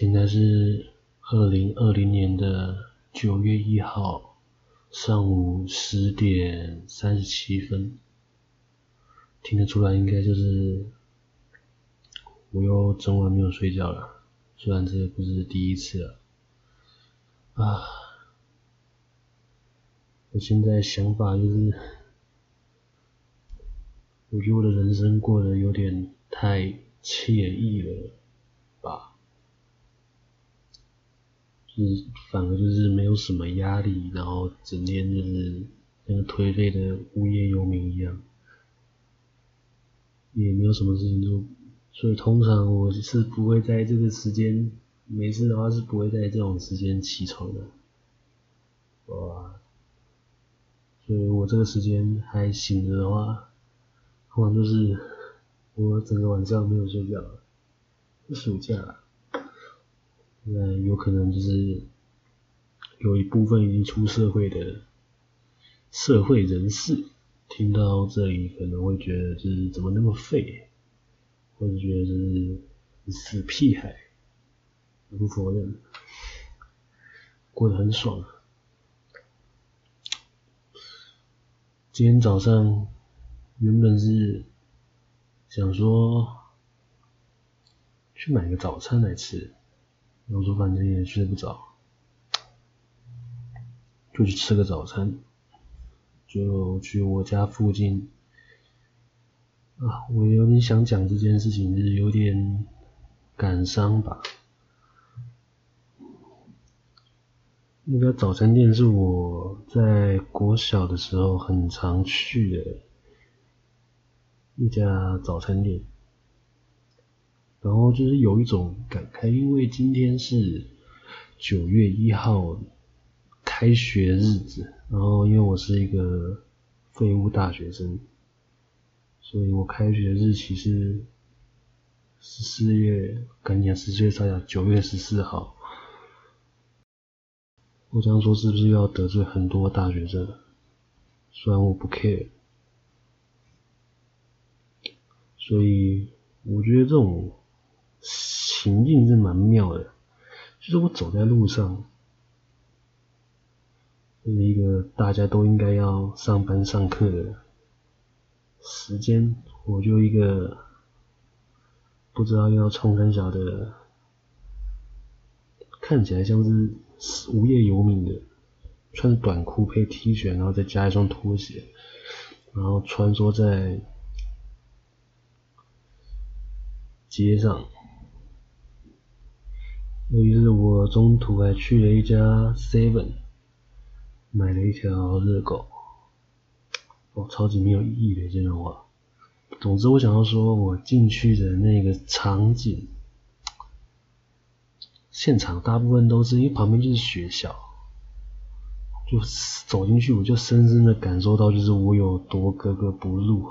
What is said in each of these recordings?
现在是二零二零年的九月一号上午十点三十七分，听得出来应该就是我又整晚没有睡觉了，虽然这不是第一次了啊，我现在想法就是，我觉得我的人生过得有点太惬意了。就是反而就是没有什么压力，然后整天就是像个颓废的无业游民一样，也没有什么事情做，所以通常我是不会在这个时间，没事的话是不会在这种时间起床的，哇，所以我这个时间还醒着的话，通常就是我整个晚上没有睡觉了，暑假。那有可能就是有一部分已经出社会的社会人士，听到这里可能会觉得就是怎么那么废，或者觉得就是死屁孩，不否认，过得很爽。今天早上原本是想说去买个早餐来吃。我说反正也睡不着，就去吃个早餐，就去我家附近。啊，我有点想讲这件事情，就是有点感伤吧。那家早餐店是我在国小的时候很常去的一家早餐店。然后就是有一种感慨，因为今天是九月一号开学日子，然后因为我是一个废物大学生，所以我开学日期是十四月，赶紧十四月三十，九月十四号。我这样说是不是又要得罪很多大学生？虽然我不 care，所以我觉得这种。情境是蛮妙的，就是我走在路上，就是一个大家都应该要上班上课的时间，我就一个不知道要冲三小的，看起来像是无业游民的，穿短裤配 T 恤，然后再加一双拖鞋，然后穿梭在街上。有一次，我中途还去了一家 Seven，买了一条热狗，哦，超级没有意义的这种话。总之，我想要说，我进去的那个场景，现场大部分都是因为旁边就是学校，就走进去，我就深深的感受到，就是我有多格格不入。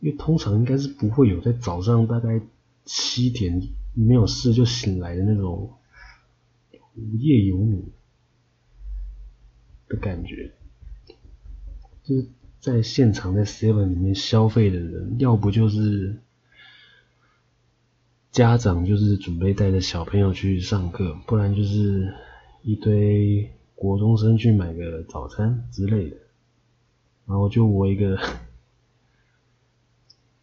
因为通常应该是不会有在早上大概七点。没有事就醒来的那种无业游民的感觉，就是在现场在 Seven 里面消费的人，要不就是家长就是准备带着小朋友去上课，不然就是一堆国中生去买个早餐之类的，然后就我一个。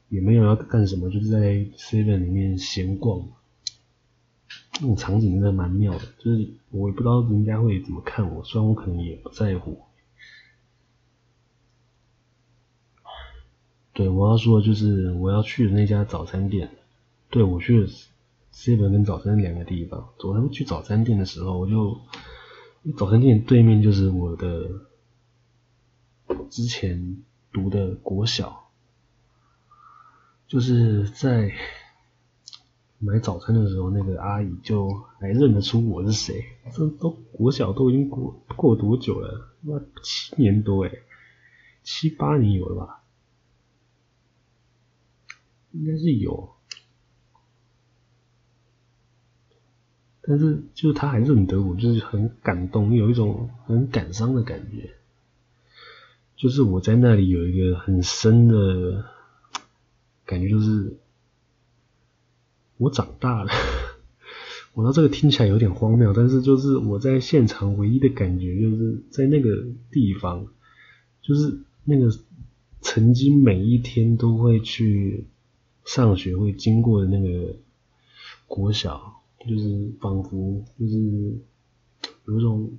也没有要干什么，就是在 Seven 里面闲逛。那种场景真的蛮妙的，就是我也不知道人家会怎么看我，虽然我可能也不在乎。对，我要说的就是我要去的那家早餐店。对，我去了 Seven 跟早餐两个地方。昨天去早餐店的时候，我就早餐店对面就是我的之前读的国小。就是在买早餐的时候，那个阿姨就还认得出我是谁。这都国小都已经过过多久了？那七年多诶，七八年有了吧？应该是有。但是就是他还认得我，就是很感动，有一种很感伤的感觉。就是我在那里有一个很深的。感觉就是我长大了，我知道这个听起来有点荒谬，但是就是我在现场唯一的感觉，就是在那个地方，就是那个曾经每一天都会去上学会经过的那个国小，就是仿佛就是有一种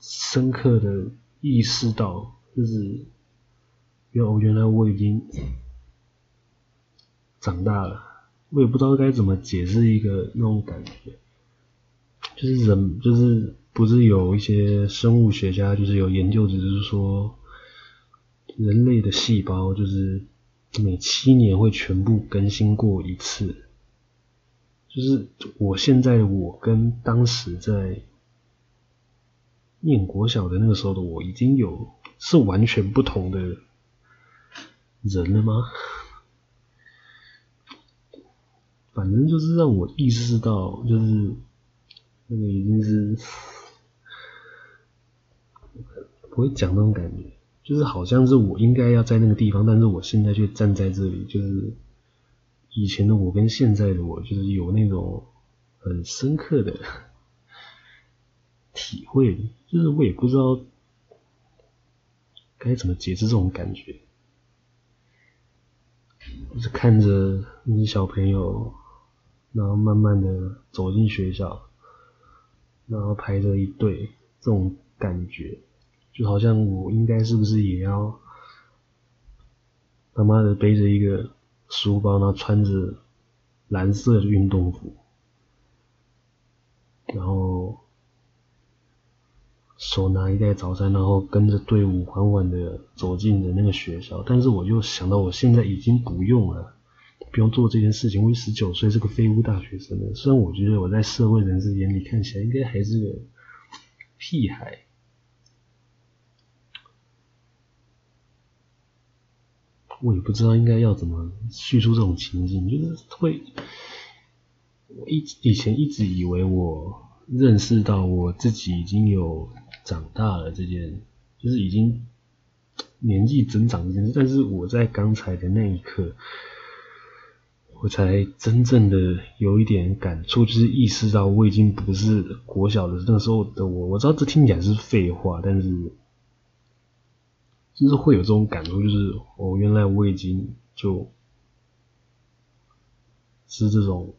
深刻的意识到，就是哟，原来我已经长大了。我也不知道该怎么解释一个那种感觉，就是人，就是不是有一些生物学家就是有研究，只是说人类的细胞就是每七年会全部更新过一次，就是我现在我跟当时在念国小的那个时候的我已经有是完全不同的人了吗？反正就是让我意识到，就是那个已经是不会讲那种感觉，就是好像是我应该要在那个地方，但是我现在却站在这里，就是以前的我跟现在的我，就是有那种很深刻的体会，就是我也不知道该怎么解释这种感觉，就是看着那些小朋友。然后慢慢的走进学校，然后排着一队，这种感觉，就好像我应该是不是也要，他妈的背着一个书包，然后穿着蓝色的运动服，然后手拿一袋早餐，然后跟着队伍缓缓的走进的那个学校。但是我就想到，我现在已经不用了。不用做这件事情，我十九岁是个废物大学生了。虽然我觉得我在社会人士眼里看起来应该还是个屁孩，我也不知道应该要怎么叙述这种情景，就是会，我以以前一直以为我认识到我自己已经有长大了这件，就是已经年纪增长这件事，但是我在刚才的那一刻。我才真正的有一点感触，就是意识到我已经不是国小的那个时候的我。我知道这听起来是废话，但是就是会有这种感触，就是哦，原来我已经就是这种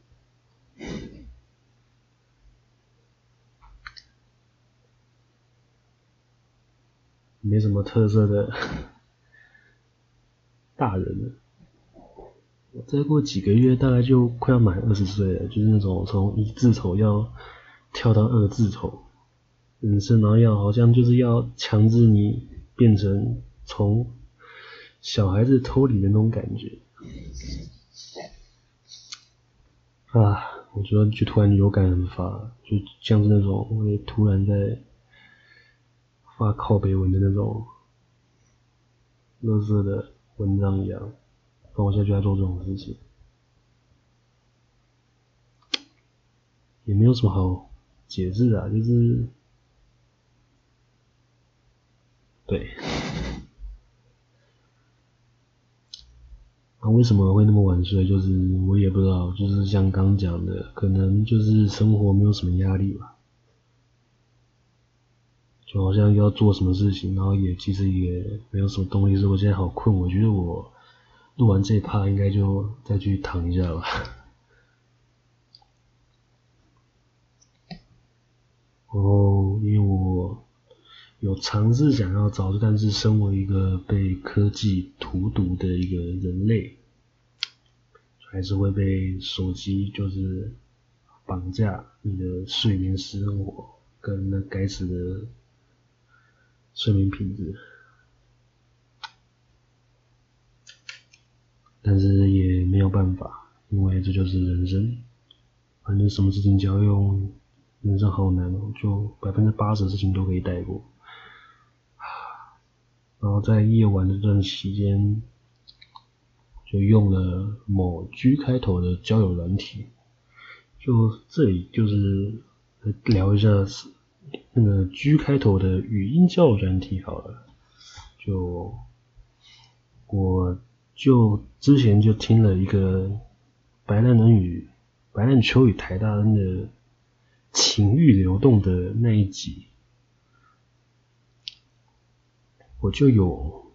没什么特色的 大人了。再过几个月，大概就快要满二十岁了，就是那种从一字头要跳到二字头人生，然后要好像就是要强制你变成从小孩子脱离的那种感觉啊！我觉得就突然有感而发，就像是那种会突然在发靠北文的那种垃圾的文章一样。我现在就在做这种事情，也没有什么好解释的啊，就是，对，啊，为什么会那么晚睡？就是我也不知道，就是像刚讲的，可能就是生活没有什么压力吧，就好像要做什么事情，然后也其实也没有什么动力，所以我现在好困，我觉得我。录完这一趴，应该就再去躺一下吧。然 后，因为我有尝试想要找，但是身为一个被科技荼毒的一个人类，还是会被手机就是绑架你的睡眠生活跟那该死的睡眠品质。但是也没有办法，因为这就是人生。反正什么事情只要用，人生好难哦，就百分之八十的事情都可以带过。然后在夜晚这段期间，就用了某 G 开头的交友软体。就这里就是聊一下那个 G 开头的语音交友软体好了。就我。就之前就听了一个白兰人与白兰秋与台大恩的情欲流动的那一集，我就有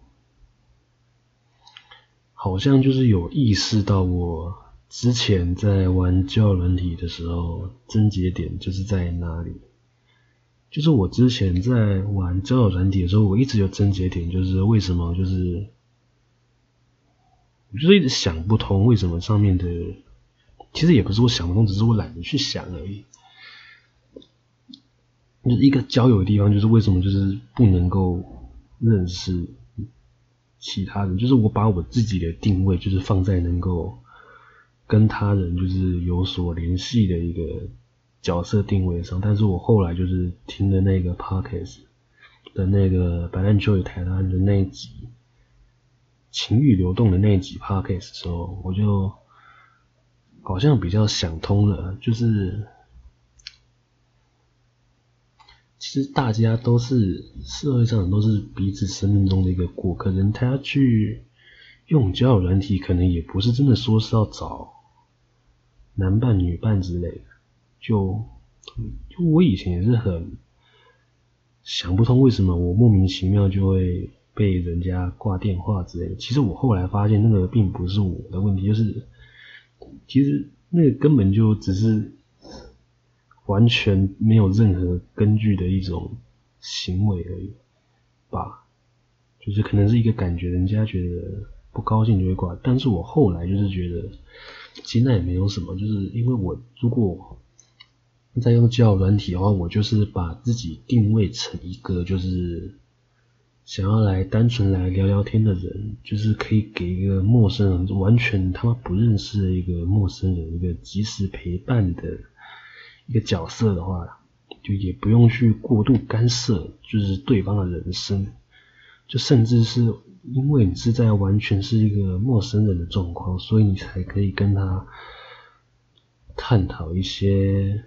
好像就是有意识到，我之前在玩交友软体的时候，症结点就是在哪里？就是我之前在玩交友软体的时候，我一直有症结点，就是为什么就是。我就是一直想不通，为什么上面的，其实也不是我想不通，只是我懒得去想而已。就是一个交友的地方，就是为什么就是不能够认识其他人？就是我把我自己的定位，就是放在能够跟他人就是有所联系的一个角色定位上。但是我后来就是听的那个 Podcast 的那个白烂秋与台湾的那一集。情欲流动的那一集 podcast 时候，我就好像比较想通了，就是其实大家都是社会上都是彼此生命中的一个过客，人他去用交友软体，可能也不是真的说是要找男伴女伴之类的，就就我以前也是很想不通，为什么我莫名其妙就会。被人家挂电话之类的，其实我后来发现那个并不是我的问题，就是其实那个根本就只是完全没有任何根据的一种行为而已吧，就是可能是一个感觉，人家觉得不高兴就会挂，但是我后来就是觉得其实那也没有什么，就是因为我如果在用交友软体的话，我就是把自己定位成一个就是。想要来单纯来聊聊天的人，就是可以给一个陌生人，完全他妈不认识的一个陌生人，一个及时陪伴的一个角色的话，就也不用去过度干涉，就是对方的人生，就甚至是因为你是在完全是一个陌生人的状况，所以你才可以跟他探讨一些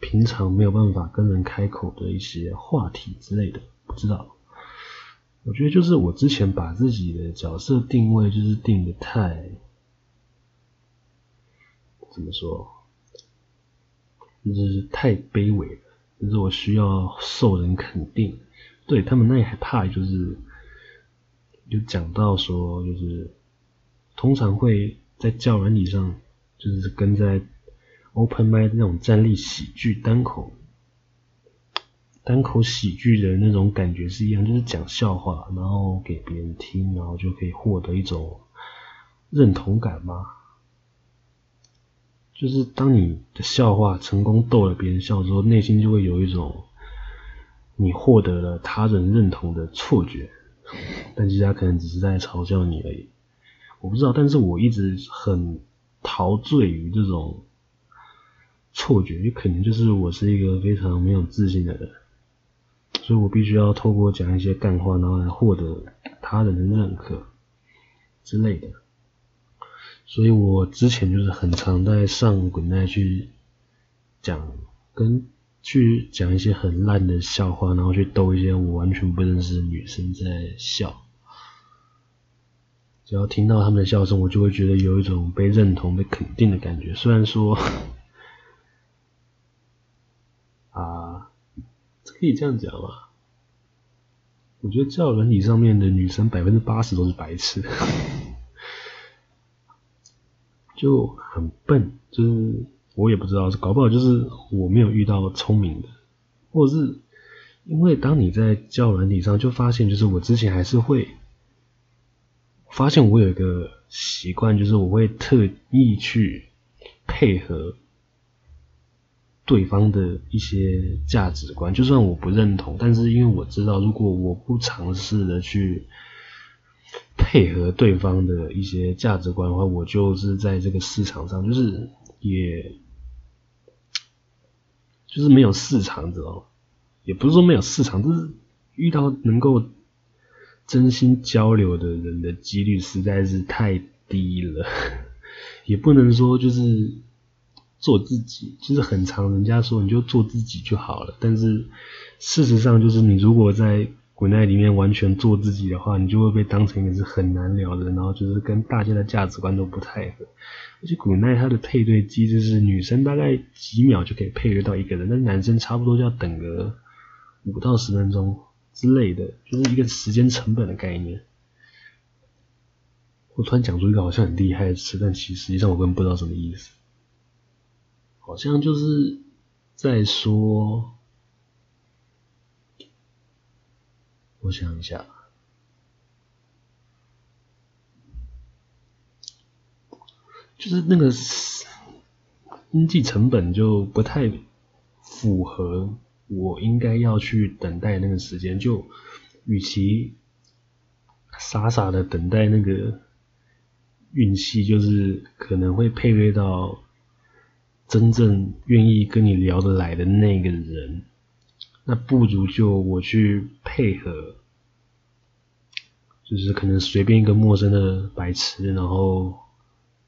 平常没有办法跟人开口的一些话题之类的，不知道。我觉得就是我之前把自己的角色定位就是定的太，怎么说，就是太卑微了，就是我需要受人肯定。对，他们那也害怕，就是就讲到说，就是通常会在交友软体上，就是跟在 open mic 那种站立喜剧单口。单口喜剧的那种感觉是一样，就是讲笑话，然后给别人听，然后就可以获得一种认同感嘛。就是当你的笑话成功逗了别人笑之后，内心就会有一种你获得了他人认同的错觉，但其实他可能只是在嘲笑你而已。我不知道，但是我一直很陶醉于这种错觉，也可能就是我是一个非常没有自信的人。所以我必须要透过讲一些干话，然后来获得他人的认可之类的。所以我之前就是很常在上滚带去讲，跟去讲一些很烂的笑话，然后去逗一些我完全不认识的女生在笑。只要听到他们的笑声，我就会觉得有一种被认同、被肯定的感觉。虽然说。啊可以这样讲吗？我觉得教软体上面的女生百分之八十都是白痴，就很笨，就是我也不知道，搞不好就是我没有遇到聪明的，或是因为当你在教软体上就发现，就是我之前还是会发现我有一个习惯，就是我会特意去配合。对方的一些价值观，就算我不认同，但是因为我知道，如果我不尝试的去配合对方的一些价值观的话，我就是在这个市场上，就是也，就是没有市场，知道吗？也不是说没有市场，就是遇到能够真心交流的人的几率实在是太低了，也不能说就是。做自己其实很长，人家说你就做自己就好了。但是事实上，就是你如果在 Good Night 里面完全做自己的话，你就会被当成一个是很难聊的，然后就是跟大家的价值观都不太合。而且 Good Night 它的配对机制是女生大概几秒就可以配对到一个人，但男生差不多就要等个五到十分钟之类的，就是一个时间成本的概念。我突然讲出一个好像很厉害的词，但其实际上我根本不知道什么意思。好像就是在说。我想一下，就是那个经济成本就不太符合我应该要去等待那个时间，就与其傻傻的等待那个运气，就是可能会配对到真正愿意跟你聊得来的那个人。那不如就我去配合，就是可能随便一个陌生的白痴，然后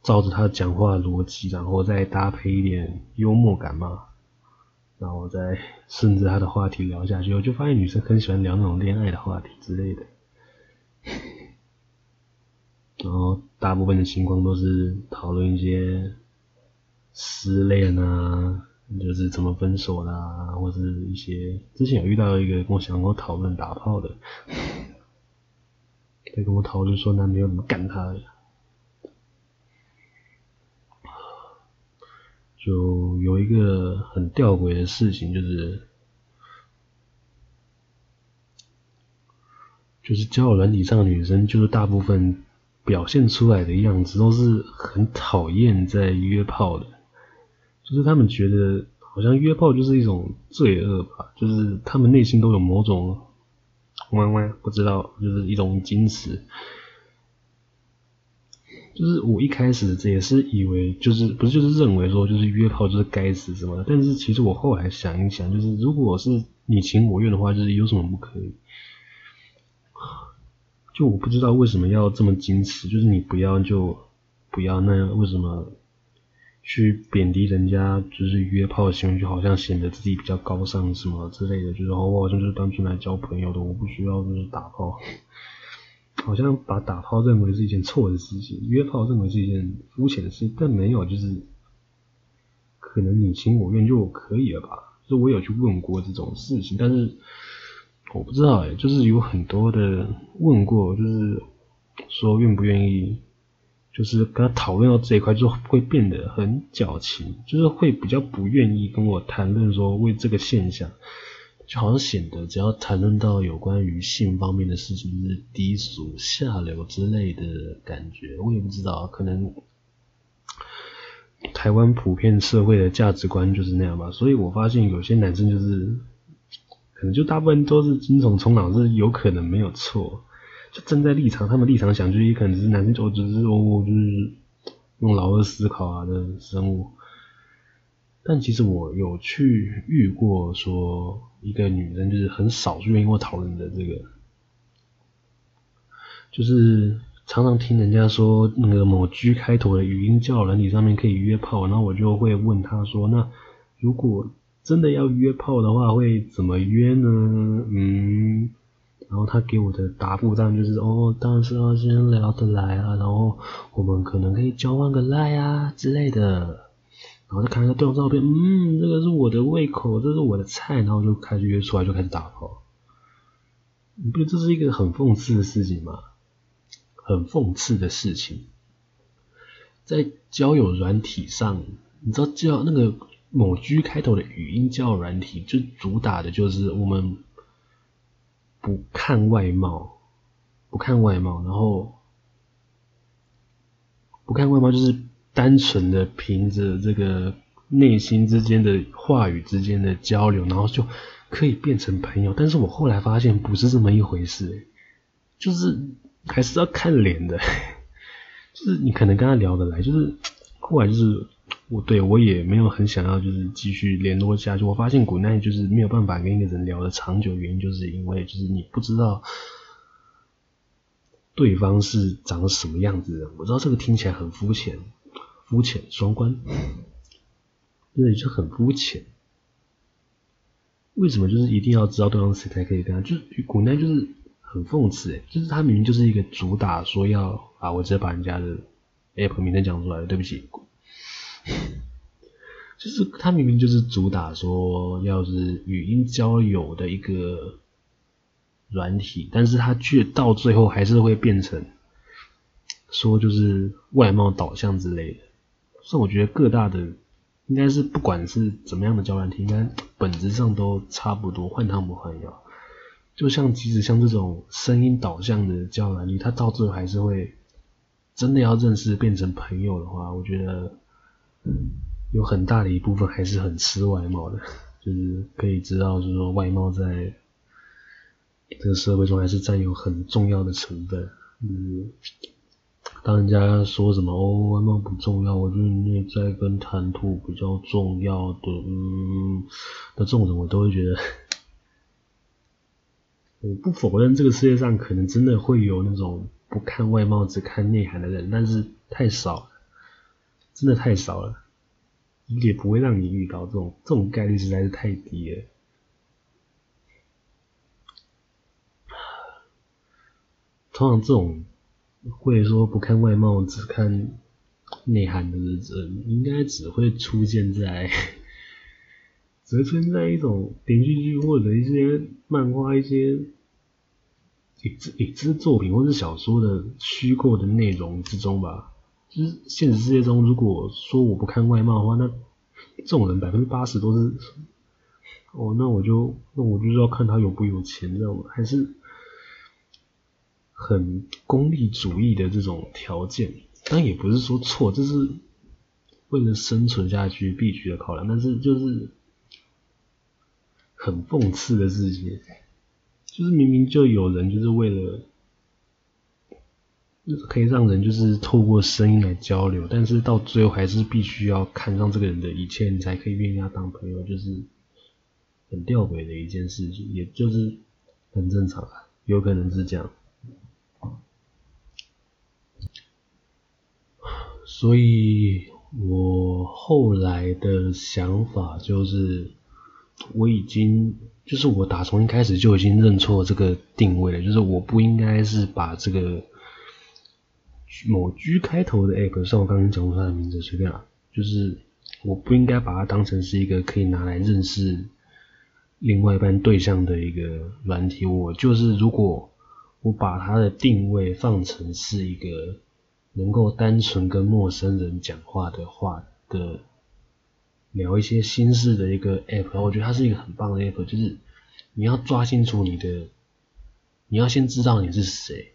照着他讲话的逻辑，然后再搭配一点幽默感嘛，然后再顺着他的话题聊下去，我就发现女生很喜欢聊那种恋爱的话题之类的，然后大部分的情况都是讨论一些失恋啊。就是怎么分手啦，或是一些之前有遇到一个跟我想跟我讨论打炮的，在跟我讨论说男朋友怎么干他的，就有一个很吊诡的事情，就是就是交友软体上的女生，就是大部分表现出来的样子都是很讨厌在约炮的。就是他们觉得好像约炮就是一种罪恶吧，就是他们内心都有某种弯弯不知道，就是一种矜持。就是我一开始也是以为就是不是就是认为说就是约炮就是该死什么的，但是其实我后来想一想，就是如果是你情我愿的话，就是有什么不可以？就我不知道为什么要这么矜持，就是你不要就不要，那为什么？去贬低人家，就是约炮的行为，就好像显得自己比较高尚什么之类的，就是哦，我好像就是单纯来交朋友的，我不需要就是打炮，好像把打炮认为是一件错的事情，约炮认为是一件肤浅的事情，但没有，就是可能你情我愿就可以了吧？就我有去问过这种事情，但是我不知道哎，就是有很多的问过，就是说愿不愿意。就是跟他讨论到这一块，就会变得很矫情，就是会比较不愿意跟我谈论说为这个现象，就好像显得只要谈论到有关于性方面的事情，就是低俗下流之类的感觉。我也不知道，可能台湾普遍社会的价值观就是那样吧。所以我发现有些男生就是，可能就大部分都是精虫冲脑，是有可能没有错。就站在立场，他们立场想，就也可能只是男生，就只是哦，就是用老二思考啊的生物。但其实我有去遇过，说一个女生就是很少愿意跟我讨论的这个，就是常常听人家说那个某 G 开头的语音交友软体上面可以约炮，然后我就会问他说，那如果真的要约炮的话，会怎么约呢？嗯。然后他给我的答复当然就是哦，当然是要先聊得来啊，然后我们可能可以交换个赖啊之类的，然后再看一下对方照片，嗯，这个是我的胃口，这是我的菜，然后就开始约出来就开始打炮。你不觉得这是一个很讽刺的事情吗？很讽刺的事情，在交友软体上，你知道叫那个某 G 开头的语音交友软体，就主打的就是我们。不看外貌，不看外貌，然后不看外貌，就是单纯的凭着这个内心之间的话语之间的交流，然后就可以变成朋友。但是我后来发现不是这么一回事，就是还是要看脸的，就是你可能跟他聊得来，就是后来就是。我对我也没有很想要，就是继续联络下去。我发现古奈就是没有办法跟一个人聊得长久，原因就是因为就是你不知道对方是长什么样子的。我知道这个听起来很肤浅，肤浅双关，对，就很肤浅。为什么就是一定要知道对方是谁才可以跟他？就是古奈就是很讽刺诶，就是他明明就是一个主打说要啊，我直接把人家的 app 名称讲出来了，对不起。就是他明明就是主打说要是语音交友的一个软体，但是他却到最后还是会变成说就是外貌导向之类的。所以我觉得各大的应该是不管是怎么样的交友软体，应该本质上都差不多，换汤不换药。就像即使像这种声音导向的交友软体，他到最后还是会真的要认识变成朋友的话，我觉得有很大的一部分还是很吃外貌的，就是可以知道，就是说外貌在这个社会中还是占有很重要的成分。嗯。当人家说什么哦，外貌不重要，我觉得内在跟谈吐比较重要的，嗯，的这种人我都会觉得，我不否认这个世界上可能真的会有那种不看外貌只看内涵的人，但是太少，真的太少了，也不会让你遇到这种，这种概率实在是太低了。通常这种。会说不看外貌只看内涵的人，应该只会出现在，只会出现在一种连续剧或者一些漫画、一些影子影子作品或者小说的虚构的内容之中吧。就是现实世界中，如果说我不看外貌的话，那这种人百分之八十都是，哦，那我就那我就是要看他有不有钱，知道吗？还是？很功利主义的这种条件，但也不是说错，这是为了生存下去必须的考量。但是就是很讽刺的事情，就是明明就有人就是为了，可以让人就是透过声音来交流，但是到最后还是必须要看上这个人的一切，你才可以愿意跟他当朋友，就是很吊诡的一件事情，也就是很正常啊，有可能是这样。所以我后来的想法就是，我已经就是我打从一开始就已经认错这个定位了，就是我不应该是把这个某居开头的 app，像我刚刚讲出它的名字随便啦，就是我不应该把它当成是一个可以拿来认识另外一半对象的一个软体。我就是如果我把它的定位放成是一个。能够单纯跟陌生人讲话的话的聊一些心事的一个 app，然后我觉得它是一个很棒的 app，就是你要抓清楚你的，你要先知道你是谁，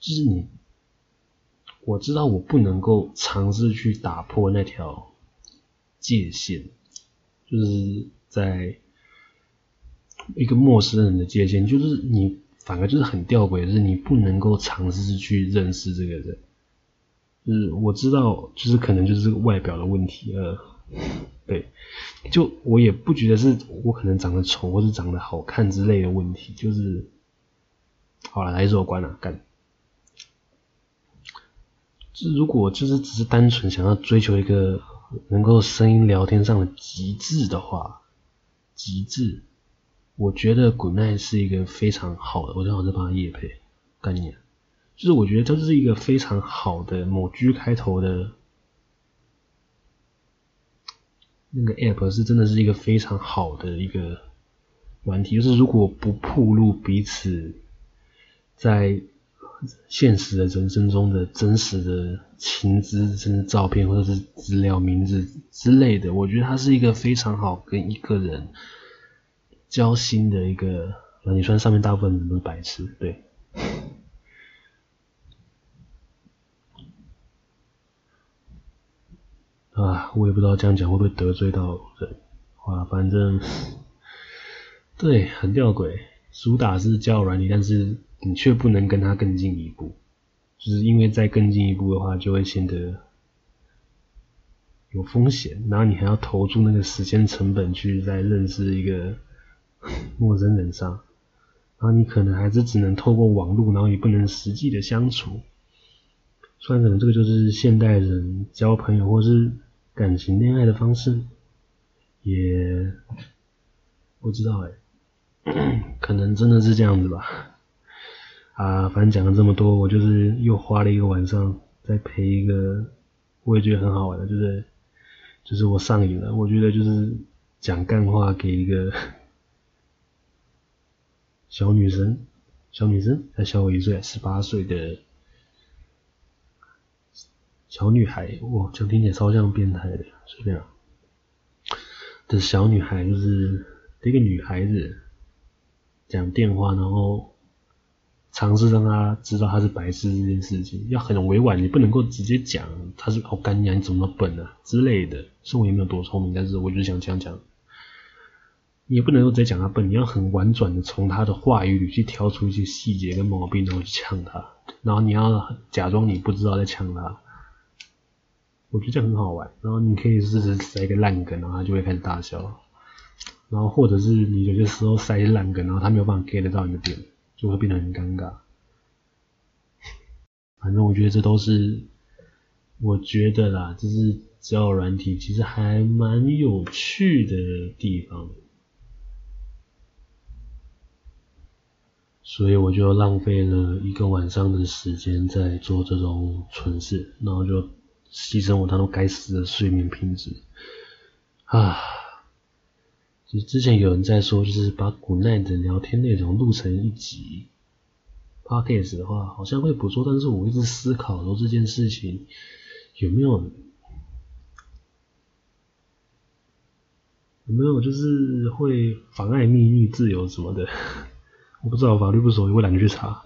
就是你，我知道我不能够尝试去打破那条界限，就是在一个陌生人的界限，就是你反而就是很吊诡，就是你不能够尝试去认识这个人。就是我知道，就是可能就是这个外表的问题，呃，对，就我也不觉得是我可能长得丑或是长得好看之类的问题，就是，好了，还是我关了，干。就如果就是只是单纯想要追求一个能够声音聊天上的极致的话，极致，我觉得 Goodnight 是一个非常好的，我正好在帮他业配，概念。就是我觉得这是一个非常好的某居开头的那个 app，是真的是一个非常好的一个软体。就是如果不暴露彼此在现实的人生中的真实的情资、甚至照片或者是资料、名字之类的，我觉得它是一个非常好跟一个人交心的一个软你算上面大部分人都是白痴，对。啊，我也不知道这样讲会不会得罪到人，啊，反正，对，很吊诡，主打是交友软体，但是你却不能跟他更进一步，就是因为再更进一步的话，就会显得有风险，然后你还要投注那个时间成本去再认识一个陌生人上，然后你可能还是只能透过网络，然后也不能实际的相处，虽然可能这个就是现代人交朋友或是。感情恋爱的方式，也不知道哎，可能真的是这样子吧。啊，反正讲了这么多，我就是又花了一个晚上在陪一个，我也觉得很好玩的，就是就是我上瘾了。我觉得就是讲干话给一个小女生，小女生才小我一岁，十八岁的小女孩，哇，这听起来超像变态的，随便啊。的小女孩就是一个女孩子讲电话，然后。尝试让他知道他是白痴这件事情，要很委婉，你不能够直接讲他是好干娘，你怎么笨啊之类的。虽然我也没有多聪明，但是我就想这样讲。你也不能够直接讲他笨，你要很婉转的从他的话语里去挑出一些细节跟毛病，然后去呛他。然后你要假装你不知道在呛他。我觉得这很好玩。然后你可以试试塞一个烂梗，然后他就会开始大笑。然后或者是你有些时候塞烂梗，然后他没有办法 get 到你的点。就会变得很尴尬。反正我觉得这都是，我觉得啦，就是交友软体其实还蛮有趣的地方。所以我就浪费了一个晚上的时间在做这种蠢事，然后就牺牲我那种该死的睡眠品质啊。之前有人在说，就是把古奈的聊天内容录成一集 podcast 的话，好像会不错。但是我一直思考说这件事情有没有有没有就是会妨碍秘密自由什么的，我不知道，法律不熟，我懒得去查。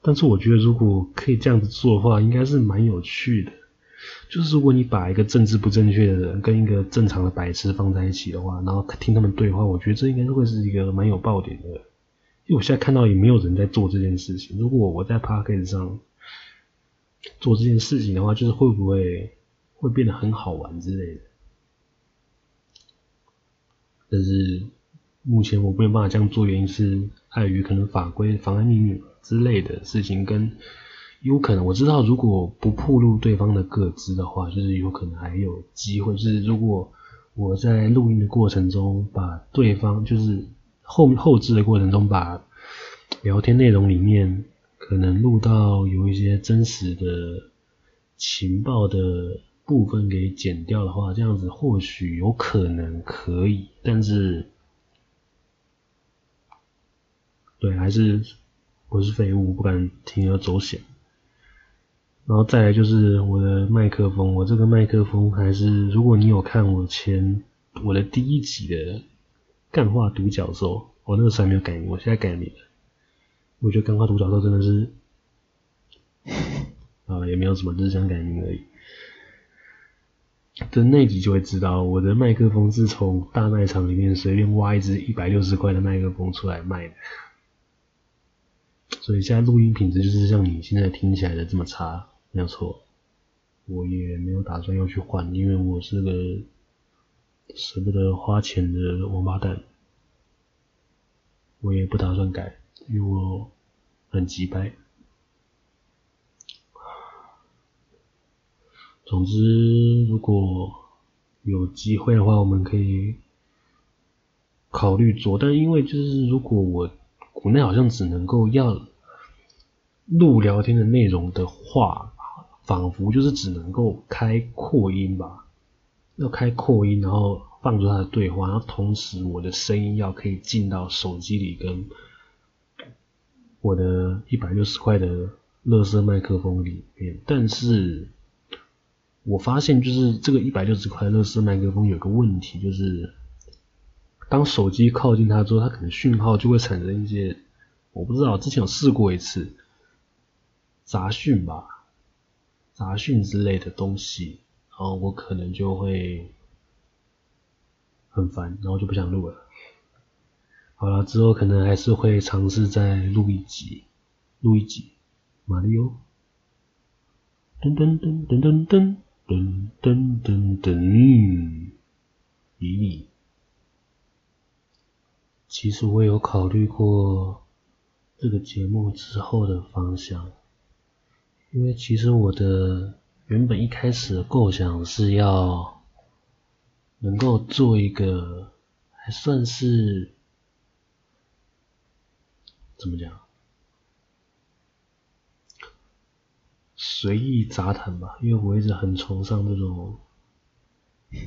但是我觉得如果可以这样子做的话，应该是蛮有趣的。就是如果你把一个政治不正确的人跟一个正常的白痴放在一起的话，然后听他们对话，我觉得这应该会是一个蛮有爆点的。因为我现在看到也没有人在做这件事情。如果我在 Podcast 上做这件事情的话，就是会不会会变得很好玩之类的。但是目前我没有办法这样做，原因是碍于可能法规妨碍秘密之类的事情跟。有可能我知道，如果不暴露对方的个资的话，就是有可能还有机会。就是如果我在录音的过程中，把对方就是后后置的过程中，把聊天内容里面可能录到有一些真实的情报的部分给剪掉的话，这样子或许有可能可以。但是，对，还是我是废物，不敢铤而走险。然后再来就是我的麦克风，我这个麦克风还是，如果你有看我前我的第一集的干话独角兽，我那个时候还没有改名，我现在改名了。我觉得干话独角兽真的是，啊，也没有什么，只是想改名而已。等那集就会知道，我的麦克风是从大卖场里面随便挖一支一百六十块的麦克风出来卖的，所以现在录音品质就是像你现在听起来的这么差。没有错，我也没有打算要去换，因为我是个舍不得花钱的王八蛋。我也不打算改，因为我很急掰。总之，如果有机会的话，我们可以考虑做。但因为就是如果我国内好像只能够要录聊天的内容的话。仿佛就是只能够开扩音吧，要开扩音，然后放出他的对话，然后同时我的声音要可以进到手机里，跟我的一百六十块的乐色麦克风里面。但是我发现就是这个一百六十块乐色麦克风有个问题，就是当手机靠近它之后，它可能讯号就会产生一些，我不知道，之前有试过一次杂讯吧。杂讯之类的东西，然后我可能就会很烦，然后就不想录了。好了，之后可能还是会尝试再录一集，录一集，马里奥，噔噔噔噔噔噔噔噔噔噔，咦，其实我有考虑过这个节目之后的方向。因为其实我的原本一开始的构想是要能够做一个还算是怎么讲？随意杂谈吧，因为我一直很崇尚这种，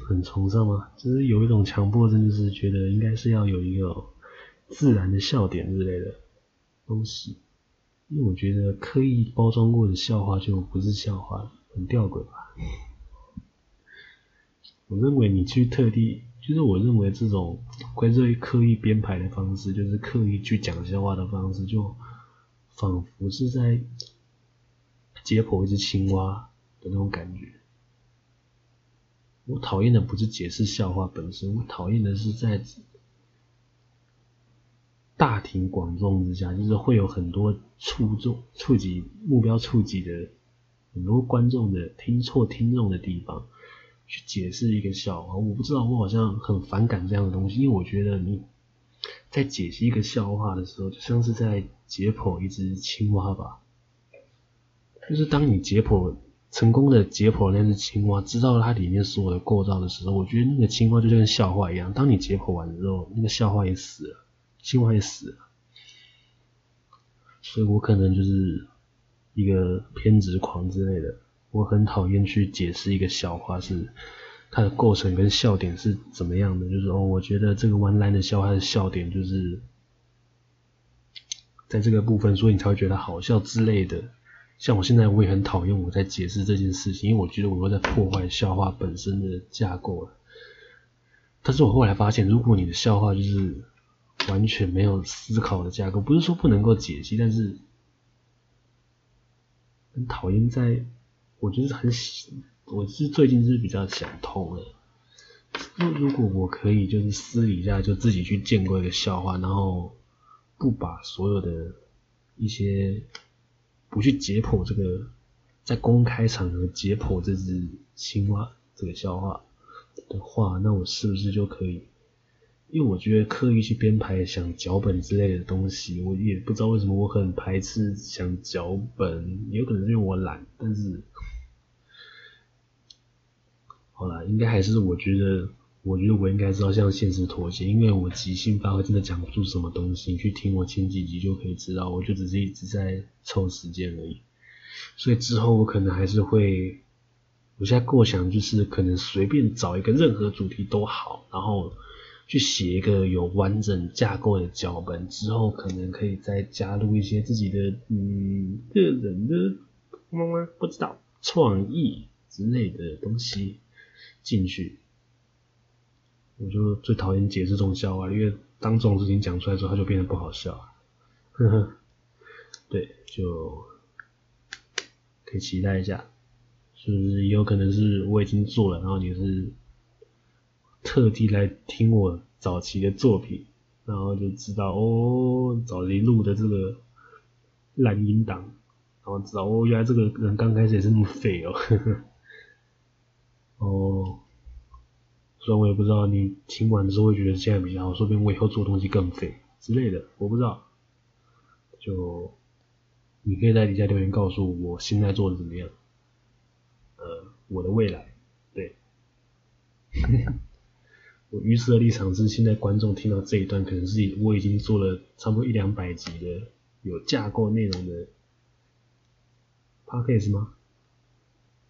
很崇尚吗，就是有一种强迫症，就是觉得应该是要有一个自然的笑点之类的东西，因为我觉得刻意包装过的笑话就不是笑话，很吊诡吧。我认为你去特地，就是我认为这种关于刻意编排的方式，就是刻意去讲笑话的方式，就仿佛是在解剖一只青蛙的那种感觉。我讨厌的不是解释笑话本身，我讨厌的是在大庭广众之下，就是会有很多触众、触及目标、触及的很多观众的听错听众的地方。去解释一个笑话，我不知道，我好像很反感这样的东西，因为我觉得你在解析一个笑话的时候，就像是在解剖一只青蛙吧。就是当你解剖成功的解剖那只青蛙，知道它里面所有的构造的时候，我觉得那个青蛙就像笑话一样。当你解剖完之后，那个笑话也死了，青蛙也死了。所以我可能就是一个偏执狂之类的。我很讨厌去解释一个笑话是它的构成跟笑点是怎么样的，就是哦，我觉得这个 one line 的笑话的笑点就是在这个部分，所以你才会觉得好笑之类的。像我现在我也很讨厌我在解释这件事情，因为我觉得我又在破坏笑话本身的架构了。但是我后来发现，如果你的笑话就是完全没有思考的架构，不是说不能够解析，但是很讨厌在。我就是很，我是最近是比较想通了。那如果我可以就是私底下就自己去建构一个笑话，然后不把所有的一些不去解剖这个，在公开场合解剖这只青蛙这个笑话的话，那我是不是就可以？因为我觉得刻意去编排想脚本之类的东西，我也不知道为什么我很排斥想脚本，也有可能是因为我懒，但是。好啦，应该还是我觉得，我觉得我应该是要向现实妥协，因为我即兴发挥真的讲不出什么东西，你去听我前几集就可以知道，我就只是一直在凑时间而已。所以之后我可能还是会，我现在构想就是可能随便找一个任何主题都好，然后去写一个有完整架构的脚本，之后可能可以再加入一些自己的嗯个人的妈妈不知道创意之类的东西。进去，我就最讨厌解释这种笑话，因为当这种事情讲出来之后，它就变得不好笑。呵呵，对，就可以期待一下，是不是有可能是我已经做了，然后你是特地来听我早期的作品，然后就知道哦，早期录的这个烂音档，然后知道哦，原来这个人刚开始也是那么废哦。哦，虽然我也不知道你听完之后会觉得现在比较好，说不定我以后做东西更废之类的，我不知道。就你可以在底下留言告诉，我现在做的怎么样？呃，我的未来，对。我预设的立场是，现在观众听到这一段，可能是我已经做了差不多一两百集的有架构内容的 Podcast 吗？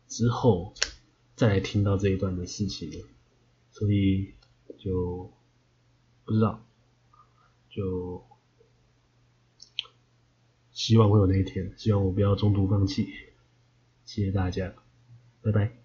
之后。再来听到这一段的事情，所以就不知道，就希望会有那一天，希望我不要中途放弃，谢谢大家，拜拜。